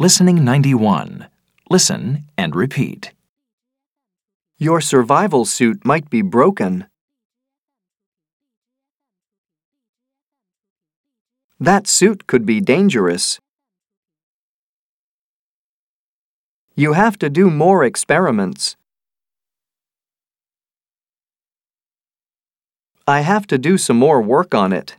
Listening 91. Listen and repeat. Your survival suit might be broken. That suit could be dangerous. You have to do more experiments. I have to do some more work on it.